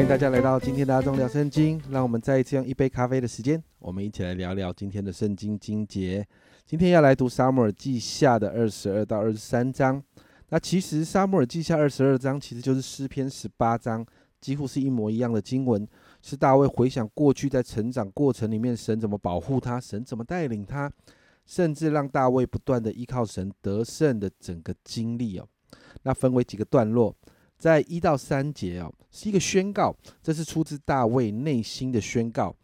欢迎大家来到今天的阿忠聊圣经。让我们再一次用一杯咖啡的时间，我们一起来聊聊今天的圣经经节。今天要来读撒母耳记下的二十二到二十三章。那其实撒母耳记下二十二章其实就是诗篇十八章，几乎是一模一样的经文，是大卫回想过去在成长过程里面神怎么保护他，神怎么带领他，甚至让大卫不断的依靠神得胜的整个经历哦。那分为几个段落。在一到三节哦，是一个宣告，这是出自大卫内心的宣告。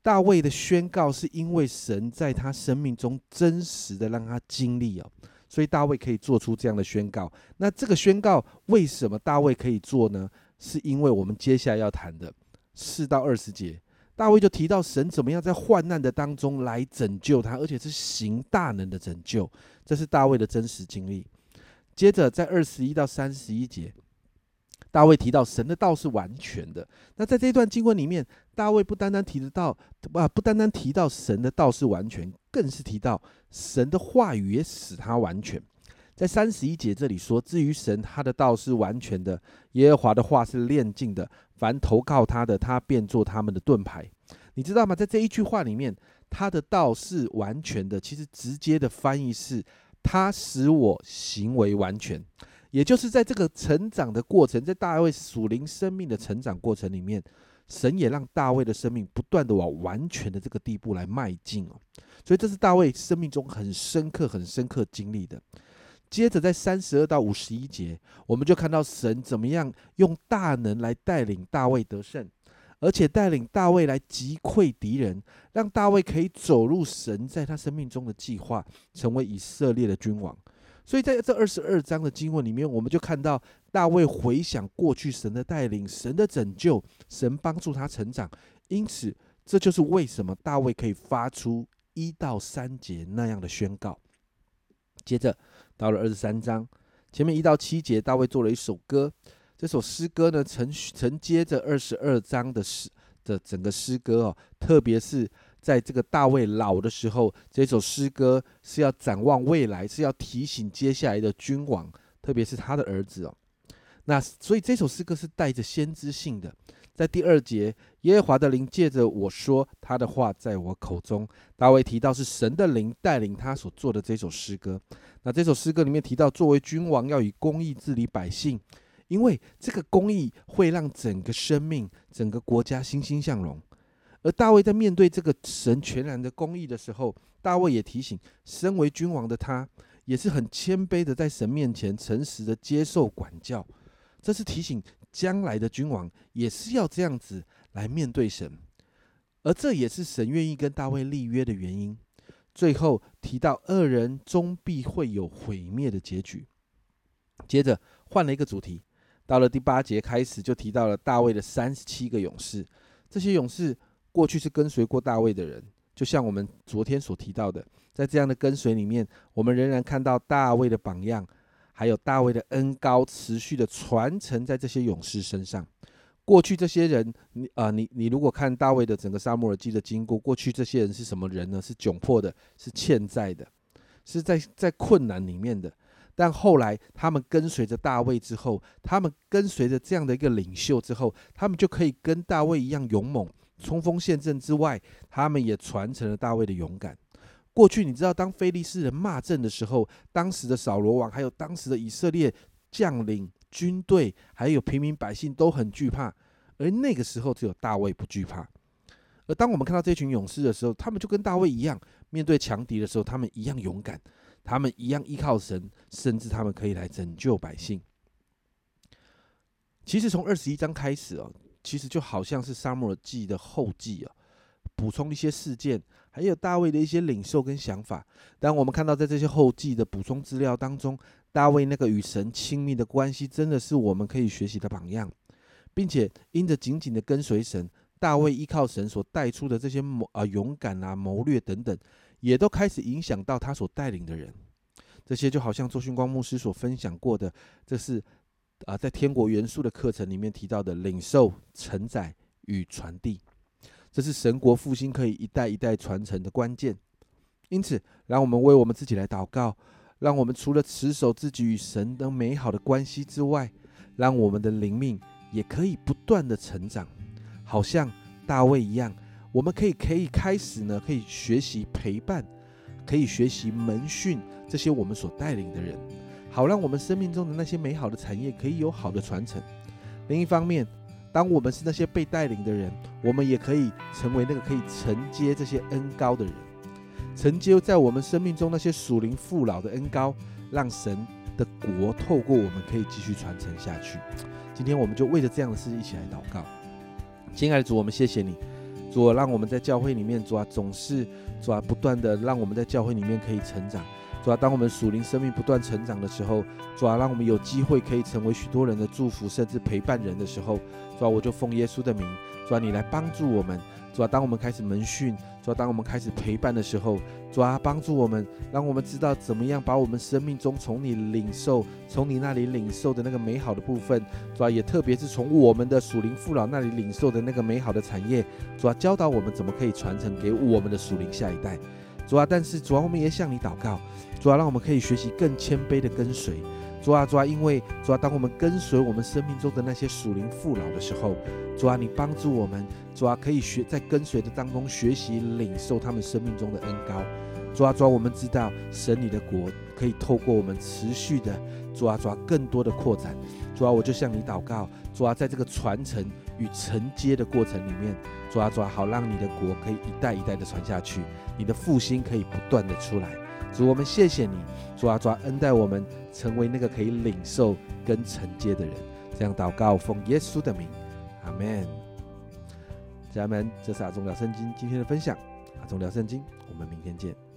大卫的宣告是因为神在他生命中真实的让他经历哦，所以大卫可以做出这样的宣告。那这个宣告为什么大卫可以做呢？是因为我们接下来要谈的四到二十节，大卫就提到神怎么样在患难的当中来拯救他，而且是行大能的拯救，这是大卫的真实经历。接着在二十一到三十一节。大卫提到神的道是完全的。那在这段经文里面，大卫不单单提得到，啊，不单单提到神的道是完全，更是提到神的话语也使他完全。在三十一节这里说：“至于神，他的道是完全的，耶和华的话是炼净的，凡投靠他的，他便做他们的盾牌。”你知道吗？在这一句话里面，他的道是完全的，其实直接的翻译是：他使我行为完全。也就是在这个成长的过程，在大卫属灵生命的成长过程里面，神也让大卫的生命不断的往完全的这个地步来迈进哦。所以这是大卫生命中很深刻、很深刻经历的。接着在三十二到五十一节，我们就看到神怎么样用大能来带领大卫得胜，而且带领大卫来击溃敌人，让大卫可以走入神在他生命中的计划，成为以色列的君王。所以在这二十二章的经文里面，我们就看到大卫回想过去神的带领、神的拯救、神帮助他成长。因此，这就是为什么大卫可以发出一到三节那样的宣告。接着到了二十三章前面一到七节，大卫做了一首歌。这首诗歌呢，承承接着二十二章的诗的整个诗歌哦，特别是。在这个大卫老的时候，这首诗歌是要展望未来，是要提醒接下来的君王，特别是他的儿子哦。那所以这首诗歌是带着先知性的。在第二节，耶和华的灵借着我说他的话在我口中。大卫提到是神的灵带领他所做的这首诗歌。那这首诗歌里面提到，作为君王要以公义治理百姓，因为这个公义会让整个生命、整个国家欣欣向荣。而大卫在面对这个神全然的公义的时候，大卫也提醒，身为君王的他，也是很谦卑的，在神面前诚实的接受管教。这是提醒将来的君王也是要这样子来面对神，而这也是神愿意跟大卫立约的原因。最后提到二人终必会有毁灭的结局。接着换了一个主题，到了第八节开始就提到了大卫的三十七个勇士，这些勇士。过去是跟随过大卫的人，就像我们昨天所提到的，在这样的跟随里面，我们仍然看到大卫的榜样，还有大卫的恩高持续的传承在这些勇士身上。过去这些人，你啊，你你如果看大卫的整个沙漠耳记的经过，过去这些人是什么人呢？是窘迫的，是欠债的，是在在困难里面的。但后来他们跟随着大卫之后，他们跟随着这样的一个领袖之后，他们就可以跟大卫一样勇猛。冲锋陷阵之外，他们也传承了大卫的勇敢。过去你知道，当非利士人骂阵的时候，当时的扫罗王，还有当时的以色列将领、军队，还有平民百姓都很惧怕，而那个时候只有大卫不惧怕。而当我们看到这群勇士的时候，他们就跟大卫一样，面对强敌的时候，他们一样勇敢，他们一样依靠神，甚至他们可以来拯救百姓。其实从二十一章开始哦。其实就好像是《沙漠耳记》的后记啊，补充一些事件，还有大卫的一些领袖跟想法。当我们看到在这些后记的补充资料当中，大卫那个与神亲密的关系，真的是我们可以学习的榜样，并且因着紧紧的跟随神，大卫依靠神所带出的这些谋啊勇敢啊谋略等等，也都开始影响到他所带领的人。这些就好像周勋光牧师所分享过的，这是。啊，在天国元素的课程里面提到的领受、承载与传递，这是神国复兴可以一代一代传承的关键。因此，让我们为我们自己来祷告，让我们除了持守自己与神的美好的关系之外，让我们的灵命也可以不断的成长，好像大卫一样，我们可以可以开始呢，可以学习陪伴，可以学习门训这些我们所带领的人，好让我们生命中的那些美好的产业可以有好的传承。另一方面，当我们是那些被带领的人，我们也可以成为那个可以承接这些恩高的人，承接在我们生命中那些属灵父老的恩高，让神的国透过我们可以继续传承下去。今天我们就为着这样的事一起来祷告。亲爱的主，我们谢谢你，主啊，让我们在教会里面，主啊，总是主啊，不断的让我们在教会里面可以成长。主啊，当我们属灵生命不断成长的时候，主啊，让我们有机会可以成为许多人的祝福，甚至陪伴人的时候，主啊，我就奉耶稣的名，主啊，你来帮助我们。主啊，当我们开始门训，主啊，当我们开始陪伴的时候，主啊，帮助我们，让我们知道怎么样把我们生命中从你领受、从你那里领受的那个美好的部分，主啊，也特别是从我们的属灵父老那里领受的那个美好的产业，主啊，教导我们怎么可以传承给我们的属灵下一代。主啊，但是主啊，我们也向你祷告，主啊，让我们可以学习更谦卑的跟随。主啊，主啊，因为主啊，当我们跟随我们生命中的那些属灵父老的时候，主啊，你帮助我们，主啊，可以学在跟随的当中学习领受他们生命中的恩高。主啊，主啊，我们知道神你的国可以透过我们持续的主啊，主啊，更多的扩展。主啊，我就向你祷告，主啊，在这个传承与承接的过程里面，主啊，主啊，好让你的国可以一代一代的传下去，你的复兴可以不断的出来。主，我们谢谢你，主啊，主啊，恩待我们，成为那个可以领受跟承接的人。这样祷告，奉耶稣的名，阿门。家人们，这是阿忠聊圣经今天的分享，阿忠聊圣经，我们明天见。